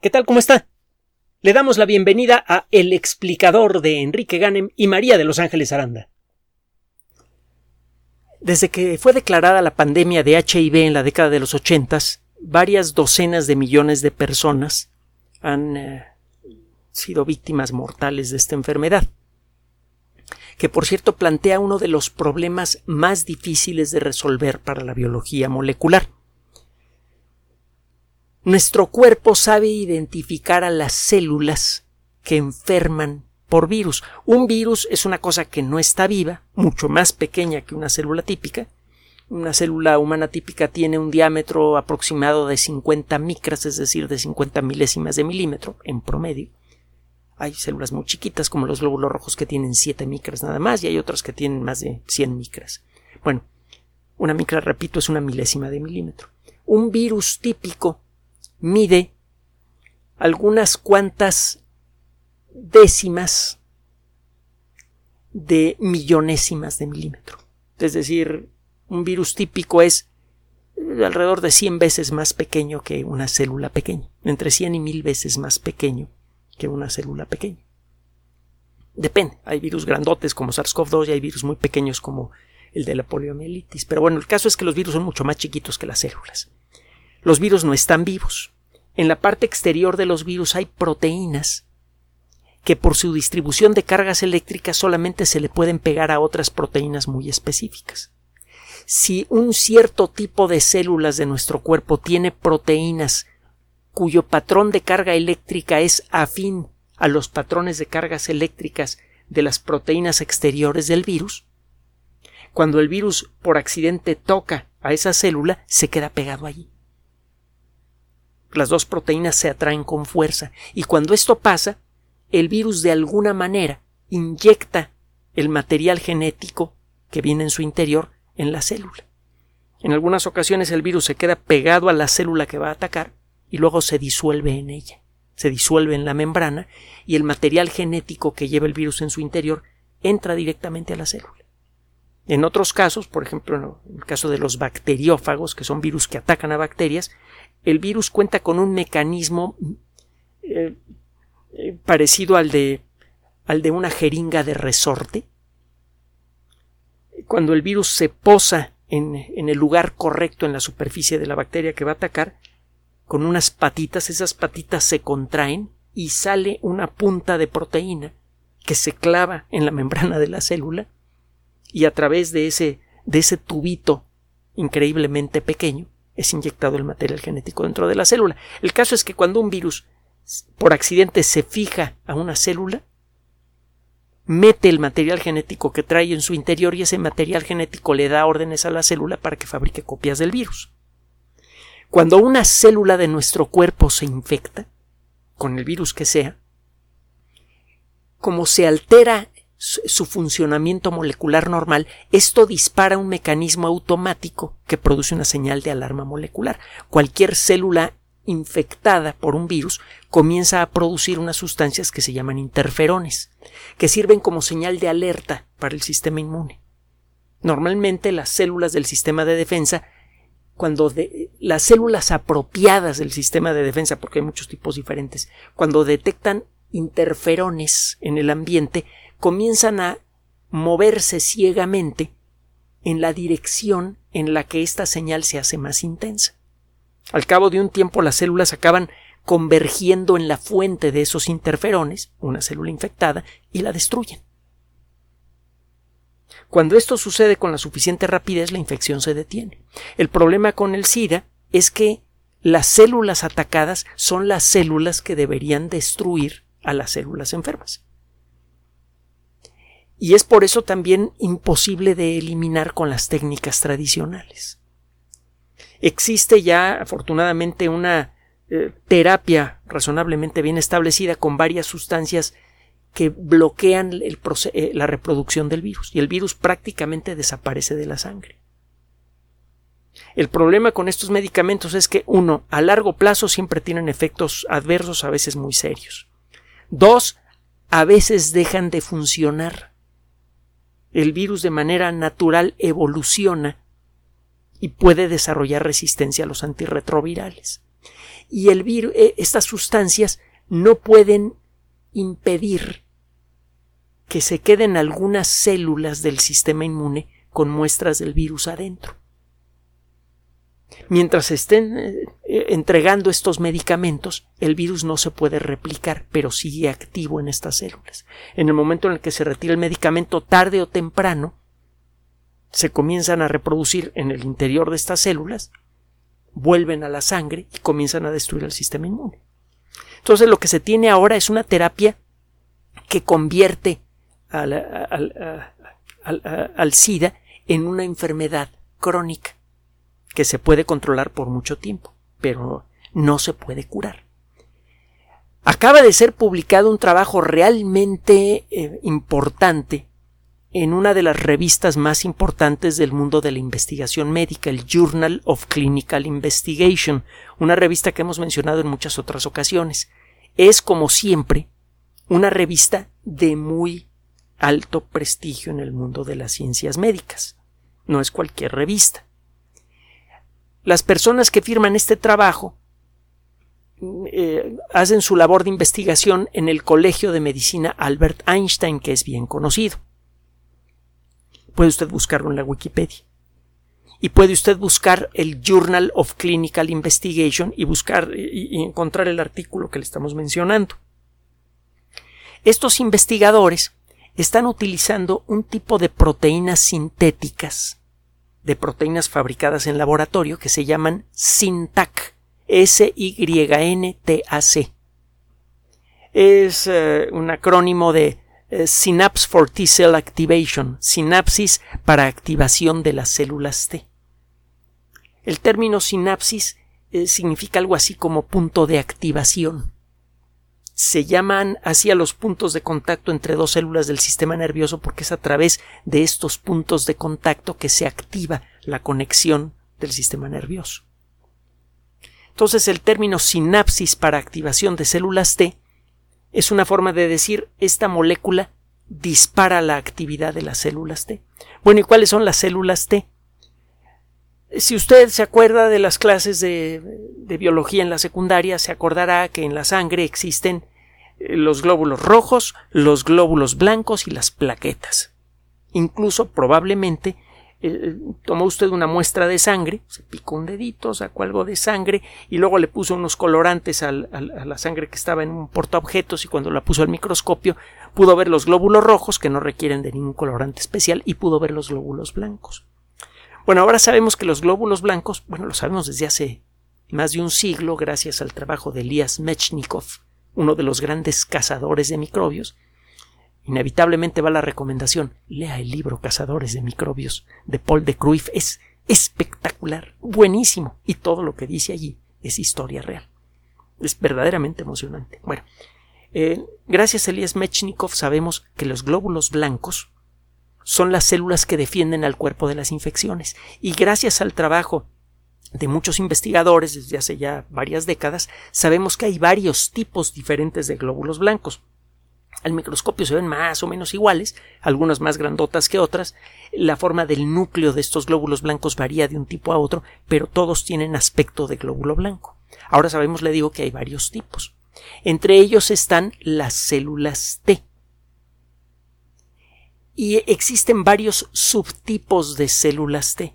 ¿Qué tal? ¿Cómo está? Le damos la bienvenida a El explicador de Enrique Ganem y María de Los Ángeles Aranda. Desde que fue declarada la pandemia de HIV en la década de los ochentas, varias docenas de millones de personas han eh, sido víctimas mortales de esta enfermedad, que por cierto plantea uno de los problemas más difíciles de resolver para la biología molecular. Nuestro cuerpo sabe identificar a las células que enferman por virus. Un virus es una cosa que no está viva, mucho más pequeña que una célula típica. Una célula humana típica tiene un diámetro aproximado de 50 micras, es decir, de 50 milésimas de milímetro en promedio. Hay células muy chiquitas como los glóbulos rojos que tienen 7 micras nada más y hay otras que tienen más de 100 micras. Bueno, una micra, repito, es una milésima de milímetro. Un virus típico mide algunas cuantas décimas de millonésimas de milímetro. Es decir, un virus típico es alrededor de 100 veces más pequeño que una célula pequeña, entre 100 y 1000 veces más pequeño que una célula pequeña. Depende, hay virus grandotes como SARS-CoV-2 y hay virus muy pequeños como el de la poliomielitis, pero bueno, el caso es que los virus son mucho más chiquitos que las células. Los virus no están vivos. En la parte exterior de los virus hay proteínas que por su distribución de cargas eléctricas solamente se le pueden pegar a otras proteínas muy específicas. Si un cierto tipo de células de nuestro cuerpo tiene proteínas cuyo patrón de carga eléctrica es afín a los patrones de cargas eléctricas de las proteínas exteriores del virus, cuando el virus por accidente toca a esa célula, se queda pegado allí las dos proteínas se atraen con fuerza y cuando esto pasa, el virus de alguna manera inyecta el material genético que viene en su interior en la célula. En algunas ocasiones el virus se queda pegado a la célula que va a atacar y luego se disuelve en ella, se disuelve en la membrana y el material genético que lleva el virus en su interior entra directamente a la célula. En otros casos, por ejemplo, en el caso de los bacteriófagos, que son virus que atacan a bacterias, el virus cuenta con un mecanismo eh, eh, parecido al de, al de una jeringa de resorte. Cuando el virus se posa en, en el lugar correcto en la superficie de la bacteria que va a atacar, con unas patitas, esas patitas se contraen y sale una punta de proteína que se clava en la membrana de la célula y a través de ese, de ese tubito increíblemente pequeño es inyectado el material genético dentro de la célula. El caso es que cuando un virus por accidente se fija a una célula, mete el material genético que trae en su interior y ese material genético le da órdenes a la célula para que fabrique copias del virus. Cuando una célula de nuestro cuerpo se infecta, con el virus que sea, como se altera su funcionamiento molecular normal, esto dispara un mecanismo automático que produce una señal de alarma molecular. Cualquier célula infectada por un virus comienza a producir unas sustancias que se llaman interferones, que sirven como señal de alerta para el sistema inmune. Normalmente las células del sistema de defensa cuando las células apropiadas del sistema de defensa, porque hay muchos tipos diferentes, cuando detectan interferones en el ambiente, comienzan a moverse ciegamente en la dirección en la que esta señal se hace más intensa. Al cabo de un tiempo las células acaban convergiendo en la fuente de esos interferones, una célula infectada, y la destruyen. Cuando esto sucede con la suficiente rapidez, la infección se detiene. El problema con el SIDA es que las células atacadas son las células que deberían destruir a las células enfermas y es por eso también imposible de eliminar con las técnicas tradicionales. Existe ya afortunadamente una eh, terapia razonablemente bien establecida con varias sustancias que bloquean eh, la reproducción del virus y el virus prácticamente desaparece de la sangre. El problema con estos medicamentos es que, uno, a largo plazo siempre tienen efectos adversos a veces muy serios. Dos, a veces dejan de funcionar el virus de manera natural evoluciona y puede desarrollar resistencia a los antirretrovirales. y eh, estas sustancias no pueden impedir que se queden algunas células del sistema inmune con muestras del virus adentro. Mientras estén eh, entregando estos medicamentos, el virus no se puede replicar, pero sigue activo en estas células. En el momento en el que se retira el medicamento, tarde o temprano, se comienzan a reproducir en el interior de estas células, vuelven a la sangre y comienzan a destruir el sistema inmune. Entonces lo que se tiene ahora es una terapia que convierte al SIDA en una enfermedad crónica que se puede controlar por mucho tiempo, pero no se puede curar. Acaba de ser publicado un trabajo realmente eh, importante en una de las revistas más importantes del mundo de la investigación médica, el Journal of Clinical Investigation, una revista que hemos mencionado en muchas otras ocasiones. Es, como siempre, una revista de muy alto prestigio en el mundo de las ciencias médicas. No es cualquier revista. Las personas que firman este trabajo eh, hacen su labor de investigación en el Colegio de Medicina Albert Einstein, que es bien conocido. Puede usted buscarlo en la Wikipedia. Y puede usted buscar el Journal of Clinical Investigation y buscar y encontrar el artículo que le estamos mencionando. Estos investigadores están utilizando un tipo de proteínas sintéticas, de proteínas fabricadas en laboratorio que se llaman SYNTAC, S-Y-N-T-A-C. Es eh, un acrónimo de eh, Synapse for T-Cell Activation, sinapsis para activación de las células T. El término sinapsis eh, significa algo así como punto de activación se llaman así a los puntos de contacto entre dos células del sistema nervioso porque es a través de estos puntos de contacto que se activa la conexión del sistema nervioso. Entonces el término sinapsis para activación de células T es una forma de decir esta molécula dispara la actividad de las células T. Bueno, ¿y cuáles son las células T? Si usted se acuerda de las clases de, biología en la secundaria, se acordará que en la sangre existen eh, los glóbulos rojos, los glóbulos blancos y las plaquetas. Incluso probablemente eh, tomó usted una muestra de sangre, se picó un dedito, sacó algo de sangre y luego le puso unos colorantes a la sangre que estaba en un portaobjetos y cuando la puso al microscopio pudo ver los glóbulos rojos que no requieren de ningún colorante especial y pudo ver los glóbulos blancos. Bueno, ahora sabemos que los glóbulos blancos, bueno, lo sabemos desde hace más de un siglo gracias al trabajo de Elias Mechnikov, uno de los grandes cazadores de microbios. Inevitablemente va la recomendación, lea el libro Cazadores de microbios de Paul de Cruyff, es espectacular, buenísimo, y todo lo que dice allí es historia real. Es verdaderamente emocionante. Bueno, eh, gracias a Elias Mechnikov sabemos que los glóbulos blancos son las células que defienden al cuerpo de las infecciones. Y gracias al trabajo de muchos investigadores desde hace ya varias décadas, sabemos que hay varios tipos diferentes de glóbulos blancos. Al microscopio se ven más o menos iguales, algunas más grandotas que otras. La forma del núcleo de estos glóbulos blancos varía de un tipo a otro, pero todos tienen aspecto de glóbulo blanco. Ahora sabemos, le digo, que hay varios tipos. Entre ellos están las células T, y existen varios subtipos de células T.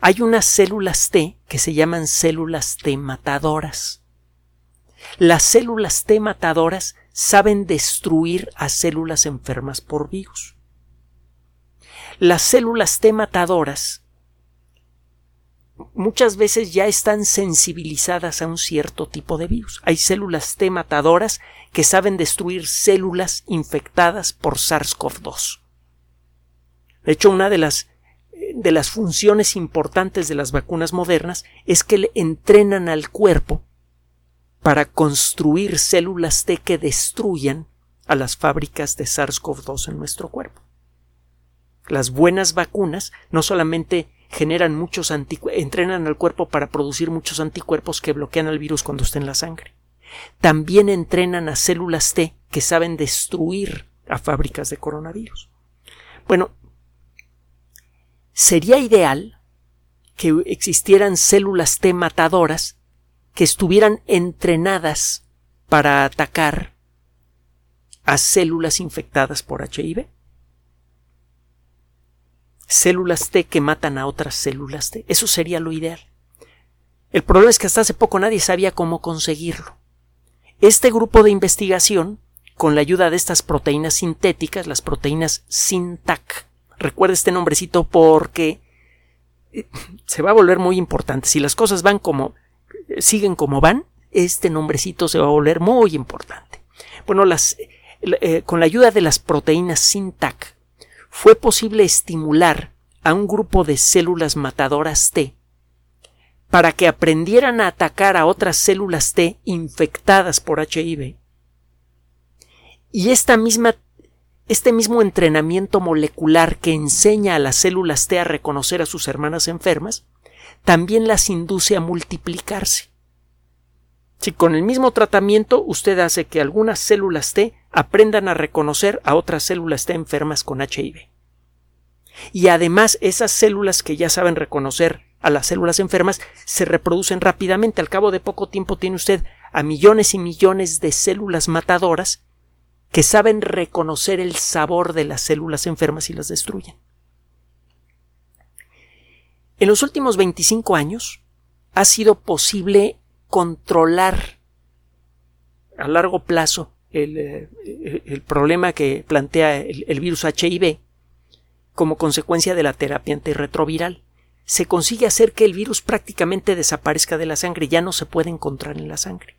Hay unas células T que se llaman células T matadoras. Las células T matadoras saben destruir a células enfermas por virus. Las células T matadoras muchas veces ya están sensibilizadas a un cierto tipo de virus. Hay células T matadoras que saben destruir células infectadas por SARS-CoV-2. De hecho, una de las, de las funciones importantes de las vacunas modernas es que entrenan al cuerpo para construir células T que destruyan a las fábricas de SARS-CoV-2 en nuestro cuerpo. Las buenas vacunas no solamente generan muchos entrenan al cuerpo para producir muchos anticuerpos que bloquean al virus cuando está en la sangre. También entrenan a células T que saben destruir a fábricas de coronavirus. Bueno, sería ideal que existieran células T matadoras que estuvieran entrenadas para atacar a células infectadas por HIV. Células T que matan a otras células T. Eso sería lo ideal. El problema es que hasta hace poco nadie sabía cómo conseguirlo. Este grupo de investigación, con la ayuda de estas proteínas sintéticas, las proteínas SINTAC, recuerda este nombrecito porque se va a volver muy importante. Si las cosas van como siguen como van, este nombrecito se va a volver muy importante. Bueno, las, eh, con la ayuda de las proteínas SINTAC fue posible estimular a un grupo de células matadoras T para que aprendieran a atacar a otras células T infectadas por HIV. Y esta misma, este mismo entrenamiento molecular que enseña a las células T a reconocer a sus hermanas enfermas, también las induce a multiplicarse. Si con el mismo tratamiento usted hace que algunas células T aprendan a reconocer a otras células T enfermas con HIV. Y además esas células que ya saben reconocer a las células enfermas se reproducen rápidamente. Al cabo de poco tiempo tiene usted a millones y millones de células matadoras que saben reconocer el sabor de las células enfermas y las destruyen. En los últimos 25 años ha sido posible controlar a largo plazo el, eh, problema que plantea el, virus HIV como consecuencia de la terapia antirretroviral. Se consigue hacer que el virus prácticamente desaparezca de la sangre, ya no se puede encontrar en la sangre.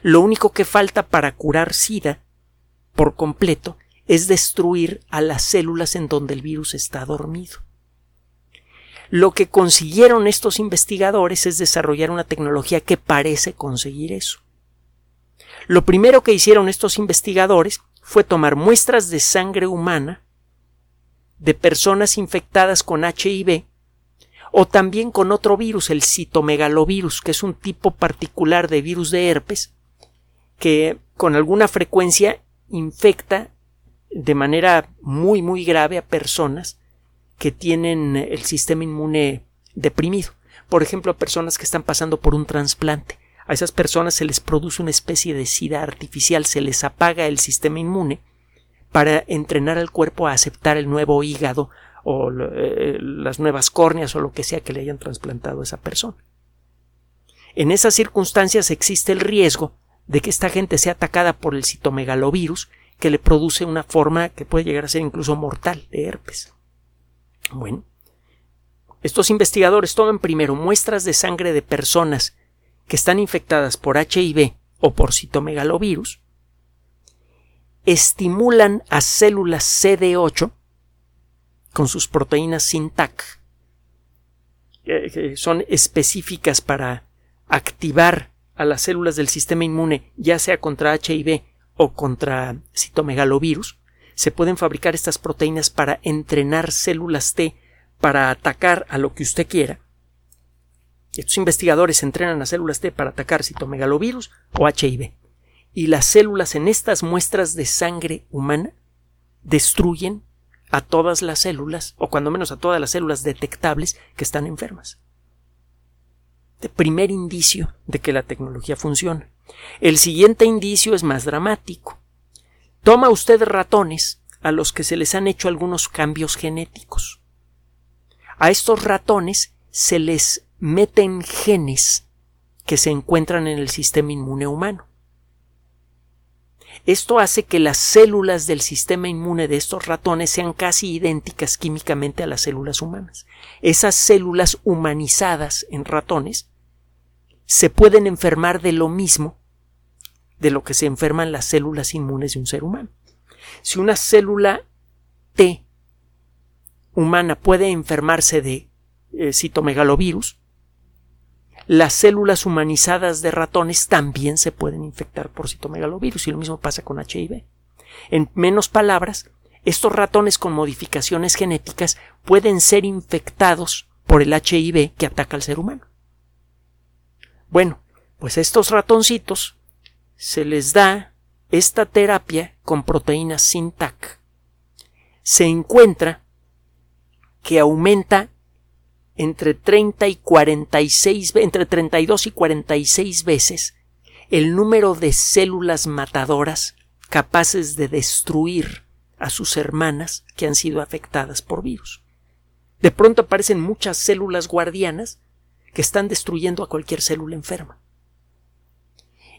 Lo único que falta para curar SIDA por completo es destruir a las células en donde el virus está dormido. Lo que consiguieron estos investigadores es desarrollar una tecnología que parece conseguir eso. Lo primero que hicieron estos investigadores fue tomar muestras de sangre humana de personas infectadas con HIV o también con otro virus, el citomegalovirus, que es un tipo particular de virus de herpes que con alguna frecuencia infecta de manera muy muy grave a personas que tienen el sistema inmune deprimido. Por ejemplo, personas que están pasando por un trasplante. A esas personas se les produce una especie de sida artificial, se les apaga el sistema inmune para entrenar al cuerpo a aceptar el nuevo hígado o eh, las nuevas córneas o lo que sea que le hayan trasplantado a esa persona. En esas circunstancias existe el riesgo de que esta gente sea atacada por el citomegalovirus que le produce una forma que puede llegar a ser incluso mortal de herpes. Bueno, estos investigadores toman primero muestras de sangre de personas que están infectadas por HIV o por citomegalovirus, estimulan a células CD8 con sus proteínas SINTAC, que son específicas para activar a las células del sistema inmune, ya sea contra HIV o contra citomegalovirus, se pueden fabricar estas proteínas para entrenar células T para atacar a lo que usted quiera. Estos investigadores entrenan a células T para atacar citomegalovirus o HIV. Y las células en estas muestras de sangre humana destruyen a todas las células, o cuando menos a todas las células detectables que están enfermas. De primer indicio de que la tecnología funciona. El siguiente indicio es más dramático. Toma usted ratones a los que se les han hecho algunos cambios genéticos. A estos ratones se les meten genes que se encuentran en el sistema inmune humano. Esto hace que las células del sistema inmune de estos ratones sean casi idénticas químicamente a las células humanas. Esas células humanizadas en ratones se pueden enfermar de lo mismo de lo que se enferman las células inmunes de un ser humano. Si una célula T humana puede enfermarse de eh, citomegalovirus, las células humanizadas de ratones también se pueden infectar por citomegalovirus y lo mismo pasa con HIV. En menos palabras, estos ratones con modificaciones genéticas pueden ser infectados por el HIV que ataca al ser humano. Bueno, pues estos ratoncitos se les da esta terapia con proteínas SINTAC. Se encuentra que aumenta entre 30 y 46, entre 32 y 46 veces el número de células matadoras capaces de destruir a sus hermanas que han sido afectadas por virus. De pronto aparecen muchas células guardianas que están destruyendo a cualquier célula enferma.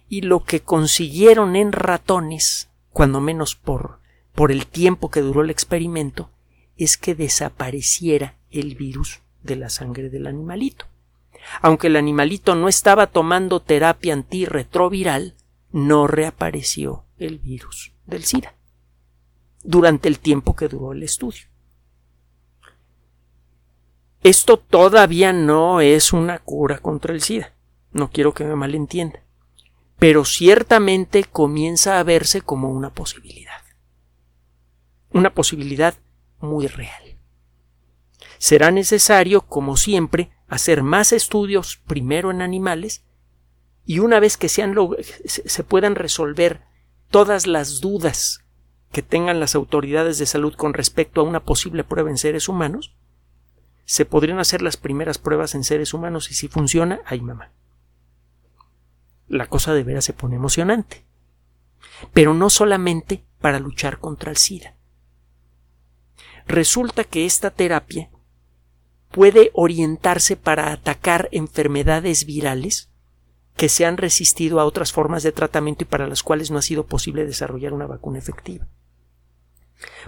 Y lo que consiguieron en ratones, cuando menos por, por el tiempo que duró el experimento, es que desapareciera el virus de la sangre del animalito. Aunque el animalito no estaba tomando terapia antirretroviral, no reapareció el virus del SIDA durante el tiempo que duró el estudio. Esto todavía no es una cura contra el SIDA. No quiero que me malentienda. Pero ciertamente comienza a verse como una posibilidad. Una posibilidad muy real será necesario, como siempre, hacer más estudios primero en animales y una vez que sean se puedan resolver todas las dudas que tengan las autoridades de salud con respecto a una posible prueba en seres humanos, se podrían hacer las primeras pruebas en seres humanos y si funciona, ay mamá. La cosa de veras se pone emocionante. Pero no solamente para luchar contra el SIDA. Resulta que esta terapia puede orientarse para atacar enfermedades virales que se han resistido a otras formas de tratamiento y para las cuales no ha sido posible desarrollar una vacuna efectiva.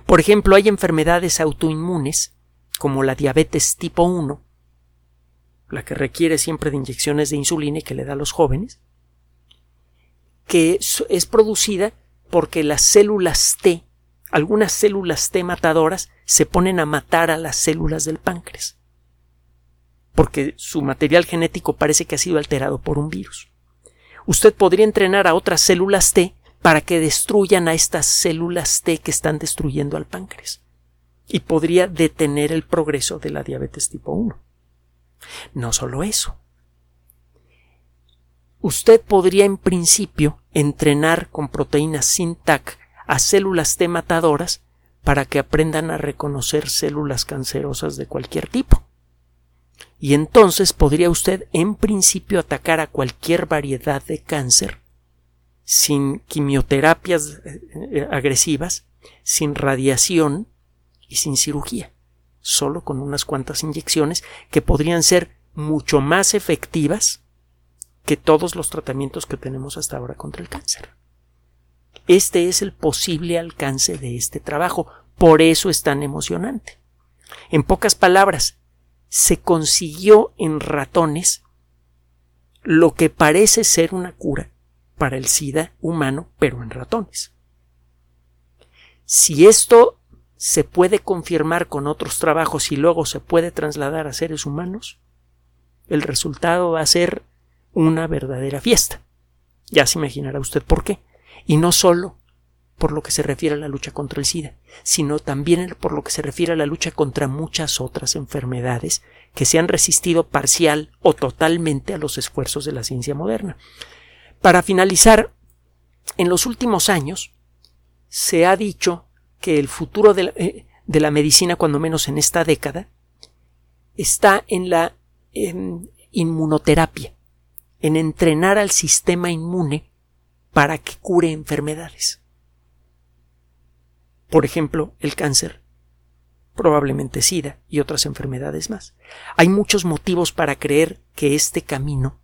Por ejemplo, hay enfermedades autoinmunes, como la diabetes tipo 1, la que requiere siempre de inyecciones de insulina y que le da a los jóvenes, que es producida porque las células T, algunas células T matadoras, se ponen a matar a las células del páncreas porque su material genético parece que ha sido alterado por un virus. Usted podría entrenar a otras células T para que destruyan a estas células T que están destruyendo al páncreas y podría detener el progreso de la diabetes tipo 1. No solo eso. Usted podría en principio entrenar con proteínas SINTAC a células T matadoras para que aprendan a reconocer células cancerosas de cualquier tipo y entonces podría usted en principio atacar a cualquier variedad de cáncer sin quimioterapias eh, eh, agresivas, sin radiación y sin cirugía, solo con unas cuantas inyecciones que podrían ser mucho más efectivas que todos los tratamientos que tenemos hasta ahora contra el cáncer. Este es el posible alcance de este trabajo, por eso es tan emocionante. En pocas palabras, se consiguió en ratones lo que parece ser una cura para el SIDA humano, pero en ratones. Si esto se puede confirmar con otros trabajos y luego se puede trasladar a seres humanos, el resultado va a ser una verdadera fiesta. Ya se imaginará usted por qué. Y no solo por lo que se refiere a la lucha contra el SIDA, sino también por lo que se refiere a la lucha contra muchas otras enfermedades que se han resistido parcial o totalmente a los esfuerzos de la ciencia moderna. Para finalizar, en los últimos años se ha dicho que el futuro de la, eh, medicina, cuando menos en esta década, está en la inmunoterapia, en entrenar al sistema inmune para que cure enfermedades por ejemplo, el cáncer, probablemente SIDA y otras enfermedades más. Hay muchos motivos para creer que este camino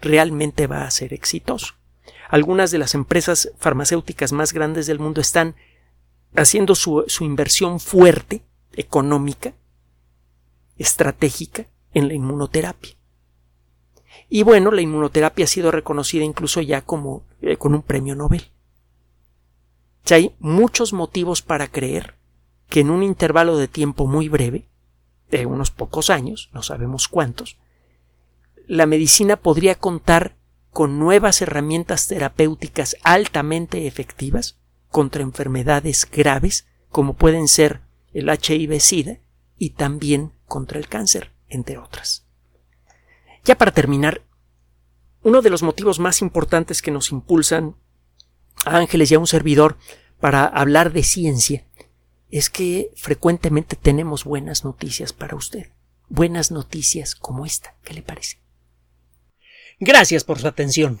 realmente va a ser exitoso. Algunas de las empresas farmacéuticas más grandes del mundo están haciendo su, su inversión fuerte, económica, estratégica, en la inmunoterapia. Y bueno, la inmunoterapia ha sido reconocida incluso ya como eh, con un premio Nobel hay muchos motivos para creer que en un intervalo de tiempo muy breve, de unos pocos años, no sabemos cuántos, la medicina podría contar con nuevas herramientas terapéuticas altamente efectivas contra enfermedades graves como pueden ser el HIV-Sida y también contra el cáncer, entre otras. Ya para terminar, uno de los motivos más importantes que nos impulsan a Ángeles y a un servidor para hablar de ciencia es que frecuentemente tenemos buenas noticias para usted. buenas noticias como esta. ¿Qué le parece? Gracias por su atención.